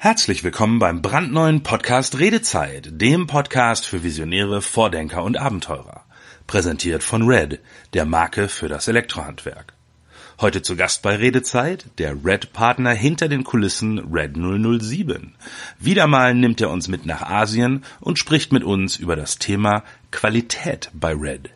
Herzlich willkommen beim brandneuen Podcast Redezeit, dem Podcast für Visionäre, Vordenker und Abenteurer. Präsentiert von Red, der Marke für das Elektrohandwerk. Heute zu Gast bei Redezeit der Red-Partner hinter den Kulissen Red 007. Wieder mal nimmt er uns mit nach Asien und spricht mit uns über das Thema Qualität bei Red.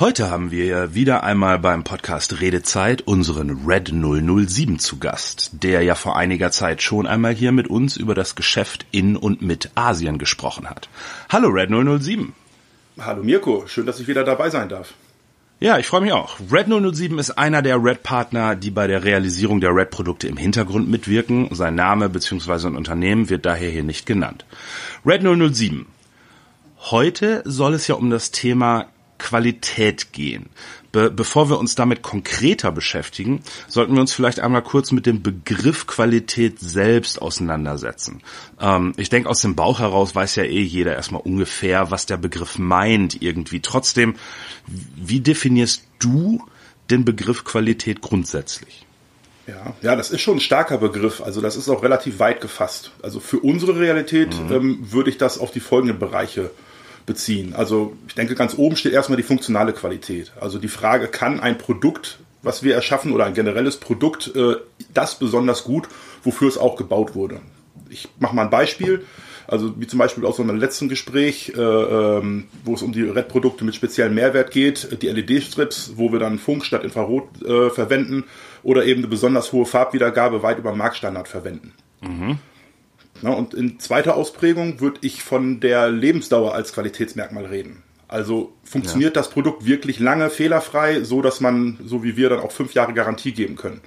Heute haben wir wieder einmal beim Podcast Redezeit unseren Red 007 zu Gast, der ja vor einiger Zeit schon einmal hier mit uns über das Geschäft in und mit Asien gesprochen hat. Hallo Red 007. Hallo Mirko, schön, dass ich wieder dabei sein darf. Ja, ich freue mich auch. Red 007 ist einer der Red-Partner, die bei der Realisierung der Red-Produkte im Hintergrund mitwirken. Sein Name bzw. ein Unternehmen wird daher hier nicht genannt. Red 007. Heute soll es ja um das Thema Qualität gehen. Be bevor wir uns damit konkreter beschäftigen, sollten wir uns vielleicht einmal kurz mit dem Begriff Qualität selbst auseinandersetzen. Ähm, ich denke, aus dem Bauch heraus weiß ja eh jeder erstmal ungefähr, was der Begriff meint irgendwie. Trotzdem, wie definierst du den Begriff Qualität grundsätzlich? Ja, ja, das ist schon ein starker Begriff. Also das ist auch relativ weit gefasst. Also für unsere Realität mhm. ähm, würde ich das auf die folgenden Bereiche äh, beziehen. Also ich denke, ganz oben steht erstmal die funktionale Qualität. Also die Frage, kann ein Produkt, was wir erschaffen oder ein generelles Produkt, äh, das besonders gut, wofür es auch gebaut wurde. Ich mache mal ein Beispiel. Also wie zum Beispiel aus unserem letzten Gespräch, äh, ähm, wo es um die RED-Produkte mit speziellem Mehrwert geht, die LED-Strips, wo wir dann Funk statt Infrarot äh, verwenden oder eben eine besonders hohe Farbwiedergabe weit über Marktstandard verwenden. Mhm. Und in zweiter Ausprägung würde ich von der Lebensdauer als Qualitätsmerkmal reden. Also funktioniert ja. das Produkt wirklich lange fehlerfrei, so dass man, so wie wir, dann auch fünf Jahre Garantie geben können.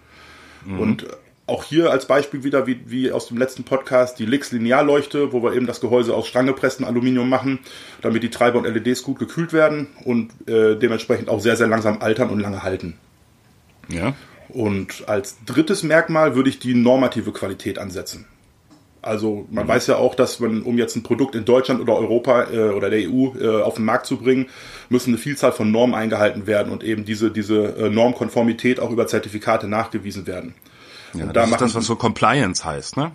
Mhm. Und auch hier als Beispiel wieder, wie, wie aus dem letzten Podcast, die Lix Linearleuchte, wo wir eben das Gehäuse aus stranggepresstem Aluminium machen, damit die Treiber und LEDs gut gekühlt werden und äh, dementsprechend auch sehr, sehr langsam altern und lange halten. Ja. Und als drittes Merkmal würde ich die normative Qualität ansetzen. Also man mhm. weiß ja auch, dass man, um jetzt ein Produkt in Deutschland oder Europa äh, oder der EU äh, auf den Markt zu bringen, müssen eine Vielzahl von Normen eingehalten werden und eben diese, diese äh, Normkonformität auch über Zertifikate nachgewiesen werden. Ja, und das da ist das, was so Compliance heißt, ne?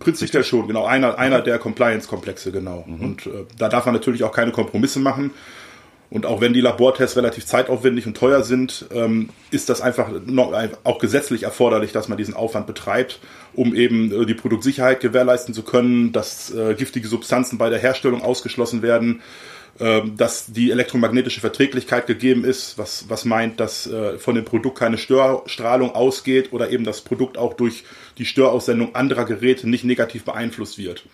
Prinzipiell schon, genau. Einer, einer der Compliance-Komplexe, genau. Mhm. Und äh, da darf man natürlich auch keine Kompromisse machen. Und auch wenn die Labortests relativ zeitaufwendig und teuer sind, ähm, ist das einfach auch gesetzlich erforderlich, dass man diesen Aufwand betreibt, um eben äh, die Produktsicherheit gewährleisten zu können, dass äh, giftige Substanzen bei der Herstellung ausgeschlossen werden, äh, dass die elektromagnetische Verträglichkeit gegeben ist, was, was meint, dass äh, von dem Produkt keine Störstrahlung ausgeht oder eben das Produkt auch durch die Störaussendung anderer Geräte nicht negativ beeinflusst wird.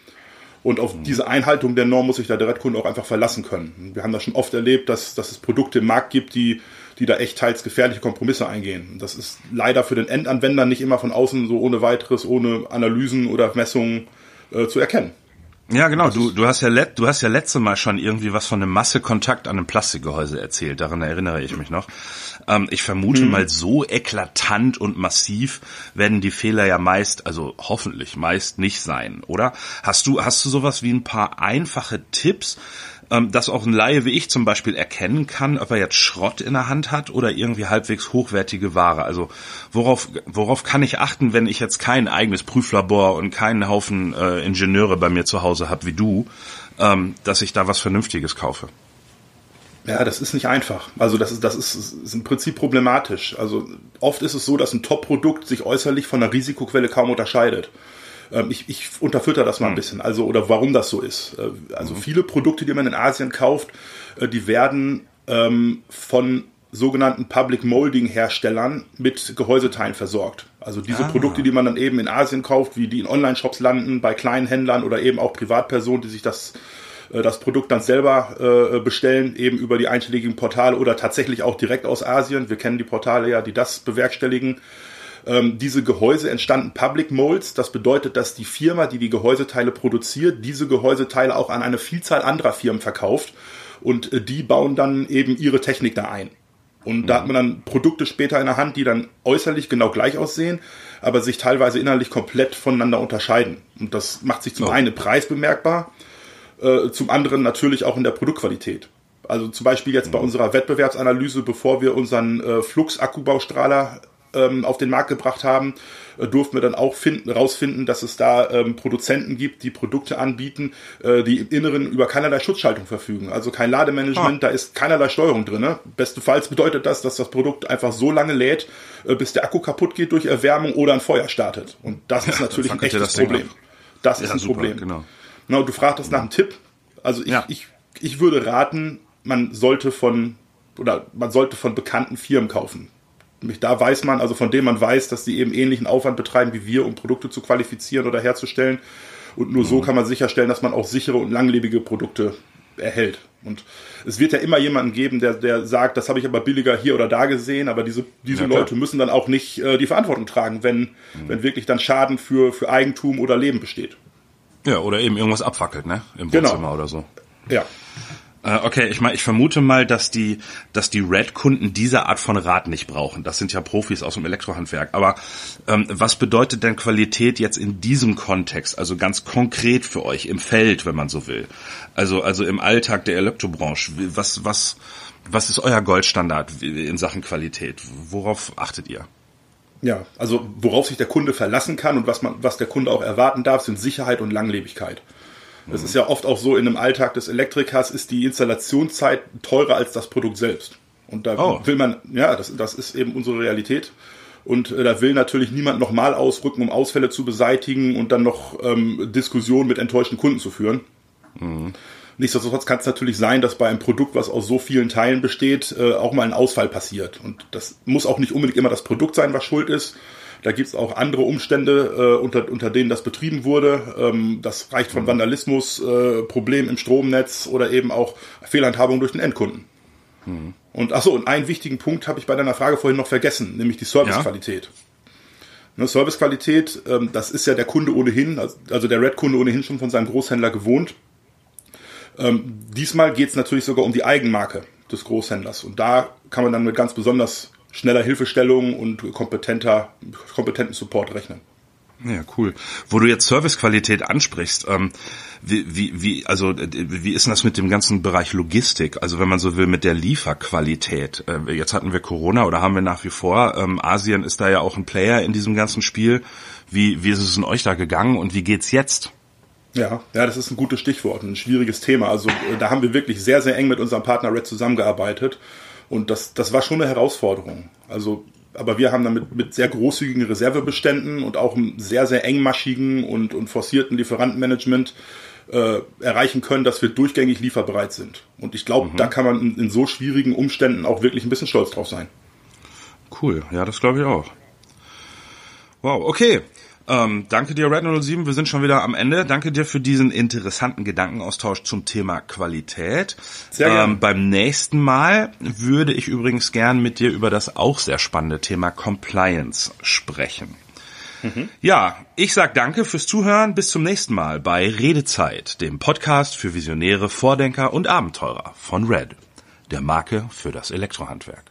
Und auf mhm. diese Einhaltung der Norm muss sich der Direktkunde auch einfach verlassen können. Wir haben das schon oft erlebt, dass, dass es Produkte im Markt gibt, die, die da echt teils gefährliche Kompromisse eingehen. Das ist leider für den Endanwender nicht immer von außen so ohne weiteres, ohne Analysen oder Messungen äh, zu erkennen. Ja, genau. Du, du hast ja let, du hast ja letzte Mal schon irgendwie was von einem Massekontakt an einem Plastikgehäuse erzählt. Daran erinnere ich mich noch. Ähm, ich vermute hm. mal, so eklatant und massiv werden die Fehler ja meist, also hoffentlich meist nicht sein, oder? Hast du, hast du sowas wie ein paar einfache Tipps, ähm, dass auch ein Laie wie ich zum Beispiel erkennen kann, ob er jetzt Schrott in der Hand hat oder irgendwie halbwegs hochwertige Ware. Also worauf, worauf kann ich achten, wenn ich jetzt kein eigenes Prüflabor und keinen Haufen äh, Ingenieure bei mir zu Hause habe wie du, ähm, dass ich da was Vernünftiges kaufe? Ja, das ist nicht einfach. Also das ist, das ist, ist im Prinzip problematisch. Also oft ist es so, dass ein Top-Produkt sich äußerlich von einer Risikoquelle kaum unterscheidet. Ähm, ich, ich unterfütter das mal ein hm. bisschen, also oder warum das so ist. Äh, also mhm. viele Produkte, die man in Asien kauft, äh, die werden ähm, von sogenannten Public Molding Herstellern mit Gehäuseteilen versorgt. Also diese ah. Produkte, die man dann eben in Asien kauft, wie die in Online-Shops landen, bei kleinen Händlern oder eben auch Privatpersonen, die sich das äh, das Produkt dann selber bestellen, eben über die einschlägigen Portale oder tatsächlich auch direkt aus Asien. Wir kennen die Portale ja, die das bewerkstelligen. Ähm, diese Gehäuse entstanden Public Molds. Das bedeutet, dass die Firma, die die Gehäuseteile produziert, diese Gehäuseteile auch an eine Vielzahl anderer Firmen verkauft und äh, die bauen dann eben ihre Technik da ein. Und mhm. da hat man dann Produkte später in der Hand, die dann äußerlich genau gleich aussehen, aber sich teilweise inhaltlich komplett voneinander unterscheiden. Und das macht sich zum oh. einen Preis bemerkbar, äh, zum anderen natürlich auch in der Produktqualität. Also zum Beispiel jetzt bei mhm. unserer Wettbewerbsanalyse, bevor wir unseren äh, Flux-Akkubaustrahler ähm, auf den Markt gebracht haben, äh, durften wir dann auch finden, rausfinden, dass es da ähm, Produzenten gibt, die Produkte anbieten, äh, die im Inneren über keinerlei Schutzschaltung verfügen. Also kein Lademanagement, ah. da ist keinerlei Steuerung drin. Ne? Bestenfalls bedeutet das, dass das Produkt einfach so lange lädt, äh, bis der Akku kaputt geht durch Erwärmung oder ein Feuer startet. Und das ist natürlich ein echtes das Problem. Das ist ja, ein super, Problem. Genau. Na, du fragtest nach einem Tipp. Also ich, ja. ich, ich würde raten, man sollte von oder man sollte von bekannten Firmen kaufen. Da weiß man, also von dem man weiß, dass die eben ähnlichen Aufwand betreiben wie wir, um Produkte zu qualifizieren oder herzustellen. Und nur mhm. so kann man sicherstellen, dass man auch sichere und langlebige Produkte erhält. Und es wird ja immer jemanden geben, der, der sagt, das habe ich aber billiger hier oder da gesehen, aber diese, diese ja, Leute müssen dann auch nicht äh, die Verantwortung tragen, wenn, mhm. wenn wirklich dann Schaden für, für Eigentum oder Leben besteht. Ja, oder eben irgendwas abfackelt, ne? Im genau. Wohnzimmer genau. oder so. Ja. Äh, okay, ich meine, ich vermute mal, dass die, dass die Red-Kunden diese Art von Rad nicht brauchen. Das sind ja Profis aus dem Elektrohandwerk. Aber ähm, was bedeutet denn Qualität jetzt in diesem Kontext, also ganz konkret für euch im Feld, wenn man so will? Also, also im Alltag der Elektrobranche. Was, was, was ist euer Goldstandard in Sachen Qualität? Worauf achtet ihr? Ja, also worauf sich der Kunde verlassen kann und was man, was der Kunde auch erwarten darf, sind Sicherheit und Langlebigkeit. Das ist ja oft auch so, in einem Alltag des Elektrikers ist die Installationszeit teurer als das Produkt selbst. Und da oh. will man, ja, das, das ist eben unsere Realität. Und äh, da will natürlich niemand nochmal ausrücken, um Ausfälle zu beseitigen und dann noch ähm, Diskussionen mit enttäuschten Kunden zu führen. Mhm. Nichtsdestotrotz kann es natürlich sein, dass bei einem Produkt, was aus so vielen Teilen besteht, äh, auch mal ein Ausfall passiert. Und das muss auch nicht unbedingt immer das Produkt sein, was schuld ist. Da gibt es auch andere Umstände, äh, unter, unter denen das betrieben wurde. Ähm, das reicht von mhm. Vandalismus, äh, Problem im Stromnetz oder eben auch Fehlhandhabung durch den Endkunden. Mhm. Und achso, und einen wichtigen Punkt habe ich bei deiner Frage vorhin noch vergessen, nämlich die Servicequalität. Ja? Ne, Servicequalität, ähm, das ist ja der Kunde ohnehin, also der Red-Kunde ohnehin schon von seinem Großhändler gewohnt. Ähm, diesmal geht es natürlich sogar um die Eigenmarke des Großhändlers. Und da kann man dann mit ganz besonders schneller Hilfestellung und kompetenter, kompetenten Support rechnen. Ja, cool. Wo du jetzt Servicequalität ansprichst, ähm, wie, wie, wie, also wie ist denn das mit dem ganzen Bereich Logistik? Also wenn man so will, mit der Lieferqualität. Äh, jetzt hatten wir Corona oder haben wir nach wie vor. Ähm, Asien ist da ja auch ein Player in diesem ganzen Spiel. Wie, wie ist es in euch da gegangen und wie geht's jetzt? Ja, ja, das ist ein gutes Stichwort, ein schwieriges Thema. Also äh, da haben wir wirklich sehr, sehr eng mit unserem Partner Red zusammengearbeitet und das, das war schon eine Herausforderung. Also, aber wir haben damit mit sehr großzügigen Reservebeständen und auch einem sehr, sehr engmaschigen und, und forcierten Lieferantenmanagement äh, erreichen können, dass wir durchgängig lieferbereit sind. Und ich glaube, mhm. da kann man in, in so schwierigen Umständen auch wirklich ein bisschen stolz drauf sein. Cool, ja, das glaube ich auch. Wow, okay. Ähm, danke dir, Red 07. Wir sind schon wieder am Ende. Danke dir für diesen interessanten Gedankenaustausch zum Thema Qualität. Sehr gerne. Ähm, beim nächsten Mal würde ich übrigens gern mit dir über das auch sehr spannende Thema Compliance sprechen. Mhm. Ja, ich sag danke fürs Zuhören. Bis zum nächsten Mal bei Redezeit, dem Podcast für Visionäre, Vordenker und Abenteurer von Red, der Marke für das Elektrohandwerk.